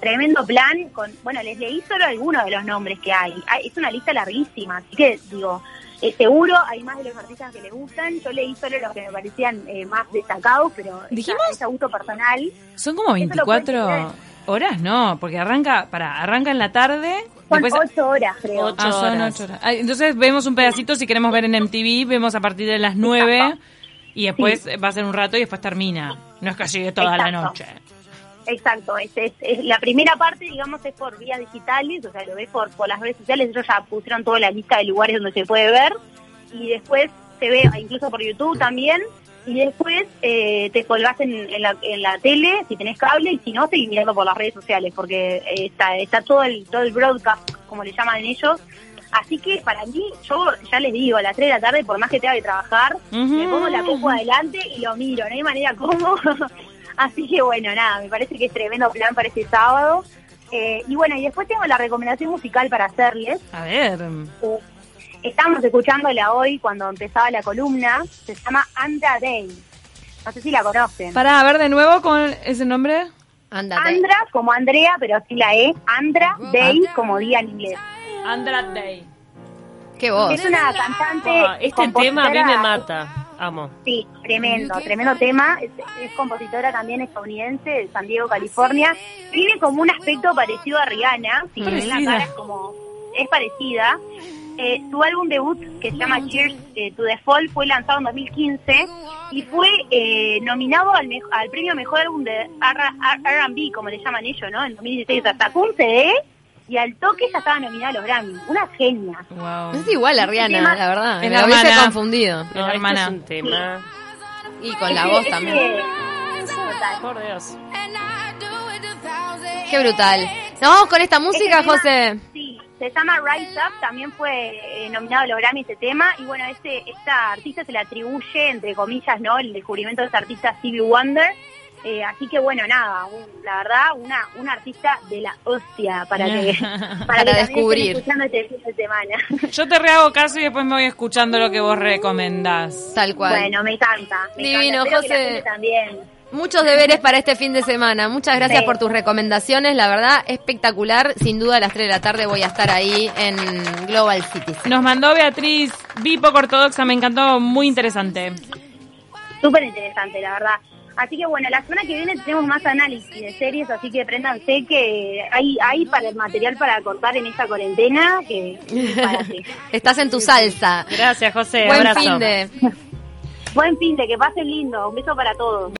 Tremendo plan. con Bueno, les leí solo algunos de los nombres que hay. Hay- Es una lista larguísima, así que digo, eh, seguro hay más de los artistas que les gustan. Yo leí solo los que me parecían eh, más destacados, pero ¿Dijimos? es a gusto personal. Son como Eso lo pueden 24 creer. horas, ¿no? Porque arranca, para, arranca en la tarde. Son después- 8 horas, creo. Ocho. Ah, son horas. ocho horas. Ah, entonces vemos un pedacito si queremos ver en MTV, vemos a partir de las 9 y después va a ser un rato y después termina. No es que llegue toda la noche. Exacto, es, es- es- la primera parte, digamos, es por vías digitales, o sea, lo ves por, por las redes sociales, ellos ya pusieron toda la lista de lugares donde se puede ver, y después se ve incluso por YouTube también, y después eh, te colgás en, en la, en la tele, si tenés cable, y si no, seguís mirando por las redes sociales, porque eh, está, está todo el, todo el broadcast, como le llaman ellos, Así que para mí, yo ya les digo, a las 3 de la tarde, por más que tenga que trabajar, me pongo la copa adelante y lo miro, no hay manera como. (laughs) Así que bueno, nada, me parece que es tremendo plan para este sábado. Eh, y bueno, y después tengo la recomendación musical para hacerles. A ver. Eh, estamos escuchándola hoy cuando empezaba la columna. Se llama Andra Day. No sé si la conocen. Para, a ver de nuevo con ese nombre. Ándate. Andra como Andrea, pero sin la E. Andra Day como día en inglés. Andra Day. Qué voz. Es una cantante. Ah, este tema a mí me mata. Amo. Sí, tremendo, tremendo tema. Es, es compositora también estadounidense de San Diego, California. Tiene como un aspecto parecido a Rihanna. Si ven la cara es como es parecida. Eh, su álbum debut, que se llama Cheers eh, to the Fall, fue lanzado en 2015 y fue eh, nominado al, mejo- al premio Mejor Álbum de R- R&B, como le llaman ellos, ¿no? En 2016. O sea, sacó un CD y al toque ya estaba nominada a los Grammy. Una genia. Wow. Es igual a Rihanna, tema- la verdad. Es Me la hubiese hermana. confundido. No, hermana. Este es un tema. Y con la voz también. total. Por Dios. Qué brutal. Nos vamos con esta música, Este tema- José. Se llama Rise Up, también fue eh, nominado a los Grammy ese tema, y bueno, este, esta artista se le atribuye, entre comillas, ¿no? El descubrimiento de esta artista Stevie Wonder, Eh, así que bueno, nada, un- la verdad, una, una artista de la hostia para que, (laughs) para, (laughs) Para que descubrir. escuchando este fin de semana. (laughs) Yo te rehago caso y después me voy escuchando lo que vos recomendás. Tal cual. Bueno, me encanta. me Divino, encanta. Espero que la José. gente también. Muchos deberes para este fin de semana. Muchas gracias Sí. por tus recomendaciones. La verdad, espectacular. Sin duda, a las 3 de la tarde voy a estar ahí en Global Cities. Nos mandó Beatriz, vi poco ortodoxa, me encantó, muy interesante. Súper interesante, la verdad. Así que bueno, la semana que viene tenemos más análisis de series, así que préndanse que hay, hay para el material para cortar en esta cuarentena que. (laughs) Estás en tu salsa. Gracias, José. Buen Abrazo. fin de. Buen fin de que pasen lindo, un beso para todos.